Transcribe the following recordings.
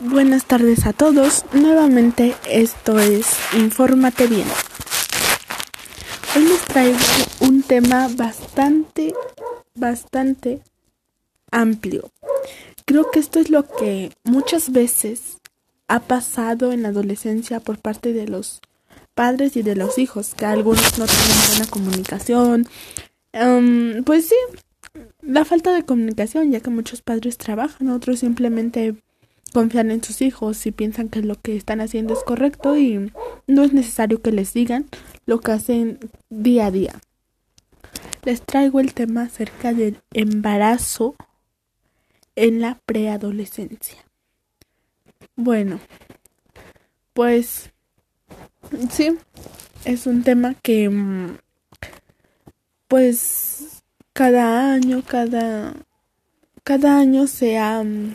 Buenas tardes a todos. Nuevamente esto es Infórmate bien. Hoy les traigo un tema bastante, bastante amplio. Creo que esto es lo que muchas veces ha pasado en la adolescencia por parte de los padres y de los hijos, que algunos no tienen buena comunicación. Em, pues sí, la falta de comunicación, ya que muchos padres trabajan, otros simplemente confían en sus hijos y piensan que lo que están haciendo es correcto y no es necesario que les digan lo que hacen día a día. Les traigo el tema acerca del embarazo en la preadolescencia. Bueno, pues sí, es un tema que mm, pues cada año, cada cada año se ha mm,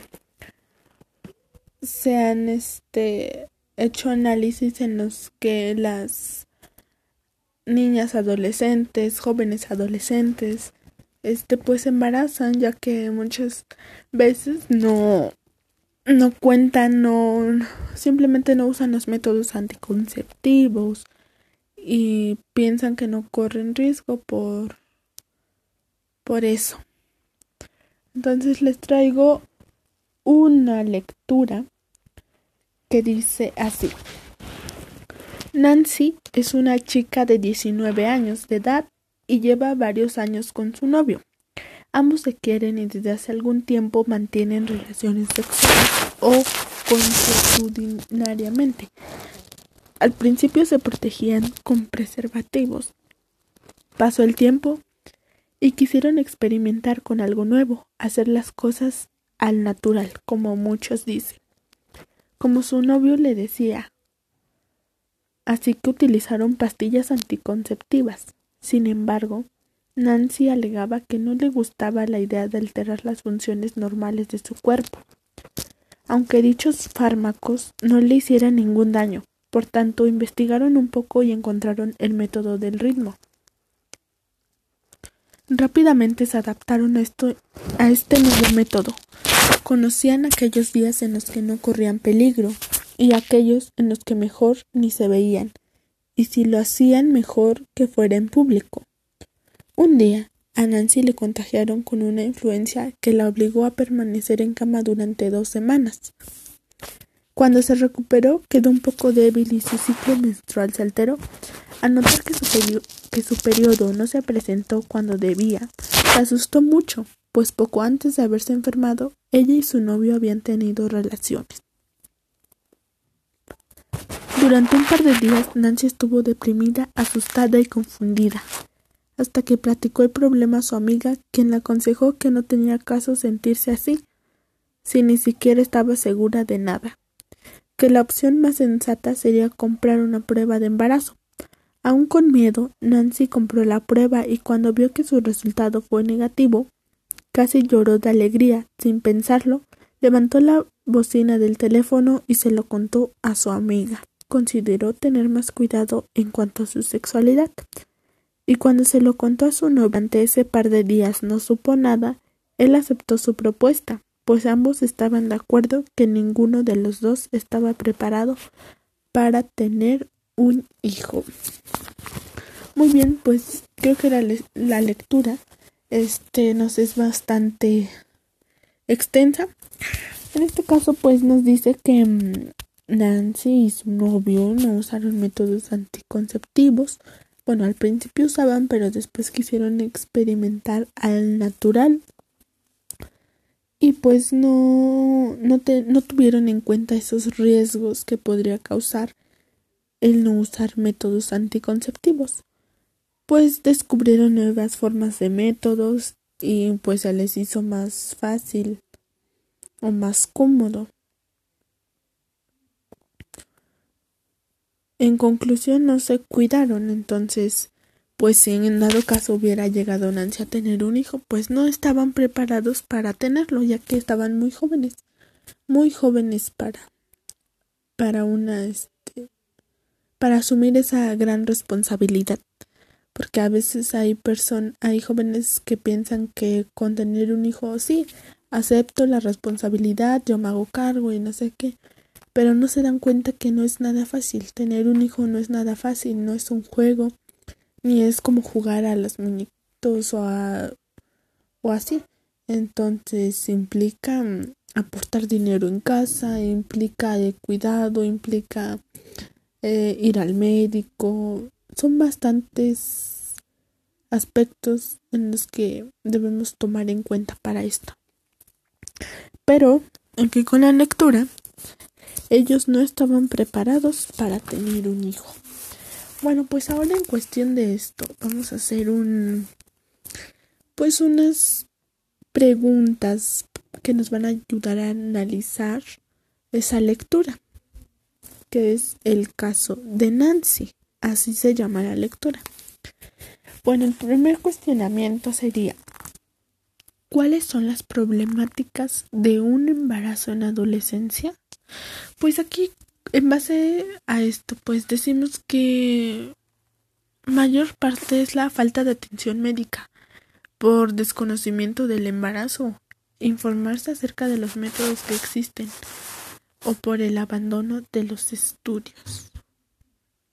se han este hecho análisis en los que las niñas adolescentes, jóvenes adolescentes, este pues embarazan ya que muchas veces no no cuentan, no simplemente no usan los métodos anticonceptivos y piensan que no corren riesgo por por eso. Entonces les traigo una lectura que dice así. Nancy es una chica de 19 años de edad y lleva varios años con su novio. Ambos se quieren y desde hace algún tiempo mantienen relaciones sexuales o consuetudinariamente. Al principio se protegían con preservativos. Pasó el tiempo y quisieron experimentar con algo nuevo, hacer las cosas al natural, como muchos dicen como su novio le decía. Así que utilizaron pastillas anticonceptivas. Sin embargo, Nancy alegaba que no le gustaba la idea de alterar las funciones normales de su cuerpo, aunque dichos fármacos no le hicieran ningún daño. Por tanto, investigaron un poco y encontraron el método del ritmo. Rápidamente se adaptaron a, este nuevo método, Conocían aquellos días en los que no corrían peligro y aquellos en los que mejor ni se veían, y si lo hacían mejor que fuera en público. Un día a Nancy le contagiaron con una influencia que la obligó a permanecer en cama durante dos semanas. Cuando se recuperó quedó un poco débil y su ciclo menstrual se alteró. Al notar que su, que su periodo no se presentó cuando debía, se asustó mucho pues poco antes de haberse enfermado, ella y su novio habían tenido relaciones. Durante un par de días Nancy estuvo deprimida, asustada y confundida, hasta que platicó el problema a su amiga, quien le aconsejó que no tenía caso sentirse así, si ni siquiera estaba segura de nada, que la opción más sensata sería comprar una prueba de embarazo. Aún con miedo, Nancy compró la prueba y cuando vio que su resultado fue negativo, Casi lloró de alegría. Sin pensarlo, levantó la bocina del teléfono y se lo contó a su amiga. Consideró tener más cuidado en cuanto a su sexualidad. Y cuando se lo contó a su novio durante ese par de días no supo nada, él aceptó su propuesta, pues ambos estaban de acuerdo que ninguno de los dos estaba preparado para tener un hijo. Muy bien, pues creo que era la lectura este nos es bastante extensa. En este caso, pues nos dice que mm, Nancy y su novio no usaron métodos anticonceptivos. Bueno, al principio usaban, pero después quisieron experimentar al natural. Y pues no, no, no tuvieron en cuenta esos riesgos que podría causar el no usar métodos anticonceptivos pues descubrieron nuevas formas de métodos y pues se les hizo más fácil o más cómodo. En conclusión no se cuidaron, entonces pues si en dado caso hubiera llegado Nancy a tener un hijo, pues no estaban preparados para tenerlo, ya que estaban muy jóvenes, muy jóvenes para para una este para asumir esa gran responsabilidad porque a veces hay personas, hay jóvenes que piensan que con tener un hijo sí, acepto la responsabilidad, yo me hago cargo y no sé qué, pero no se dan cuenta que no es nada fácil. Tener un hijo no es nada fácil, no es un juego, ni es como jugar a los muñequitos o, a, o así. Entonces implica mm, aportar dinero en casa, implica el cuidado, implica eh, ir al médico. Son bastantes aspectos en los que debemos tomar en cuenta para esto. Pero, aunque con la lectura, ellos no estaban preparados para tener un hijo. Bueno, pues ahora en cuestión de esto, vamos a hacer un, pues unas preguntas que nos van a ayudar a analizar esa lectura, que es el caso de Nancy, así se llama la lectura. Bueno, el primer cuestionamiento sería, ¿Cuáles son las problemáticas de un embarazo en adolescencia? Pues aquí, en base a esto, pues decimos que mayor parte es la falta de atención médica por desconocimiento del embarazo, informarse acerca de los métodos que existen o por el abandono de los estudios.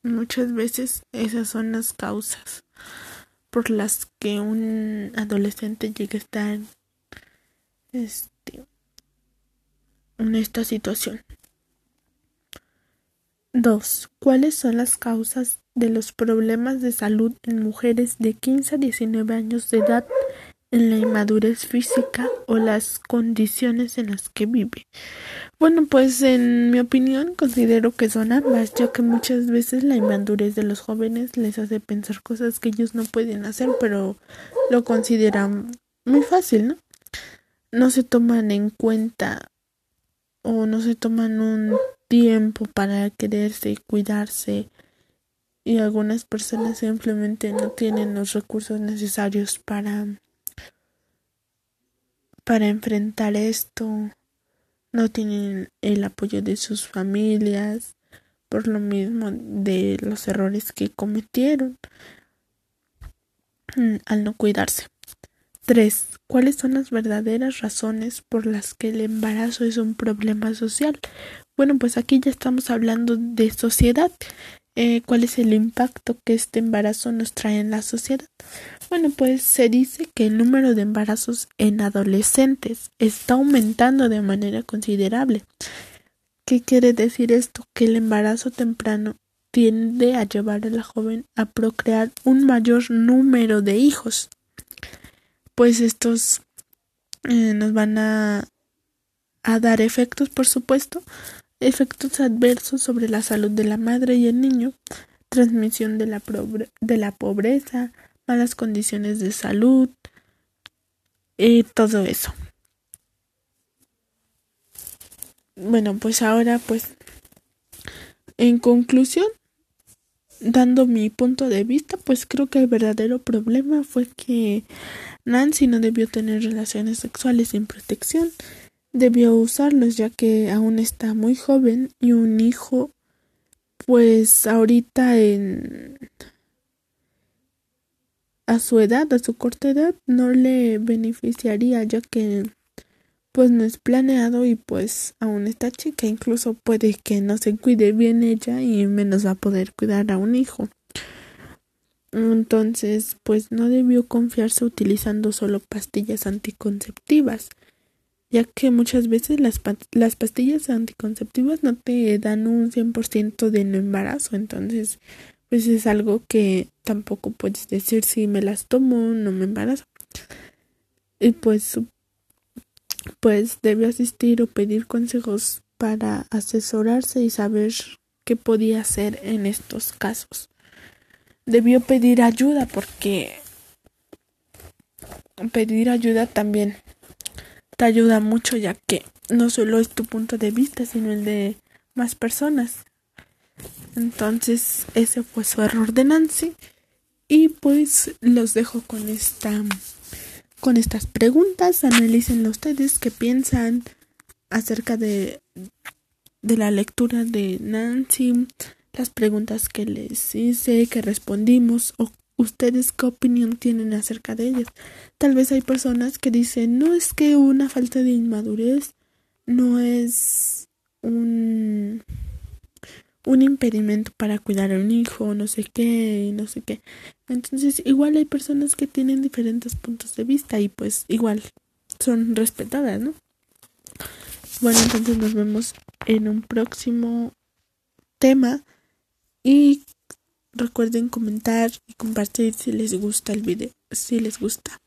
Muchas veces esas son las causas por las que un adolescente llega a estar este, en esta situación. 2. ¿Cuáles son las causas de los problemas de salud en mujeres de 15 a 19 años de edad en la inmadurez física o las condiciones en las que vive. Bueno, pues en mi opinión considero que son ambas, ya que muchas veces la inmadurez de los jóvenes les hace pensar cosas que ellos no pueden hacer, pero lo consideran muy fácil, ¿no? No se toman en cuenta o no se toman un tiempo para quererse y cuidarse y algunas personas simplemente no tienen los recursos necesarios para para enfrentar esto. No tienen el apoyo de sus familias por lo mismo de los errores que cometieron mm, al no cuidarse. 3. ¿Cuáles son las verdaderas razones por las que el embarazo es un problema social? Bueno, pues aquí ya estamos hablando de sociedad. Eh, ¿Cuál es el impacto que este embarazo nos trae en la sociedad? Bueno, pues se dice que el número de embarazos en adolescentes está aumentando de manera considerable. ¿Qué quiere decir esto? Que el embarazo temprano tiende a llevar a la joven a procrear un mayor número de hijos. Pues estos eh, nos van a, a dar efectos, por supuesto, efectos adversos sobre la salud de la madre y el niño, transmisión de la, de la pobreza, malas condiciones de salud y todo eso. Bueno, pues ahora pues en conclusión, dando mi punto de vista, pues creo que el verdadero problema fue que Nancy no debió tener relaciones sexuales sin protección, debió usarlos ya que aún está muy joven y un hijo pues ahorita en a su edad, a su corta edad, no le beneficiaría ya que pues no es planeado y pues aún está chica, incluso puede que no se cuide bien ella y menos va a poder cuidar a un hijo. Entonces, pues no debió confiarse utilizando solo pastillas anticonceptivas, ya que muchas veces las, las pastillas anticonceptivas no te dan un 100% de no embarazo, entonces pues es algo que tampoco puedes decir si me las tomo no me embarazo y pues pues debe asistir o pedir consejos para asesorarse y saber qué podía hacer en estos casos. Debió pedir ayuda porque pedir ayuda también te ayuda mucho ya que no solo es tu punto de vista sino el de más personas entonces, ese fue su error de Nancy. Y pues los dejo con esta con estas preguntas. Analícenlo ustedes qué piensan acerca de, de la lectura de Nancy, las preguntas que les hice, que respondimos ustedes qué opinión tienen acerca de ellas. Tal vez hay personas que dicen, no es que una falta de inmadurez no es un un impedimento para cuidar a un hijo, no sé qué, no sé qué. Entonces, igual hay personas que tienen diferentes puntos de vista y pues igual son respetadas, ¿no? Bueno, entonces nos vemos en un próximo tema y recuerden comentar y compartir si les gusta el video, si les gusta.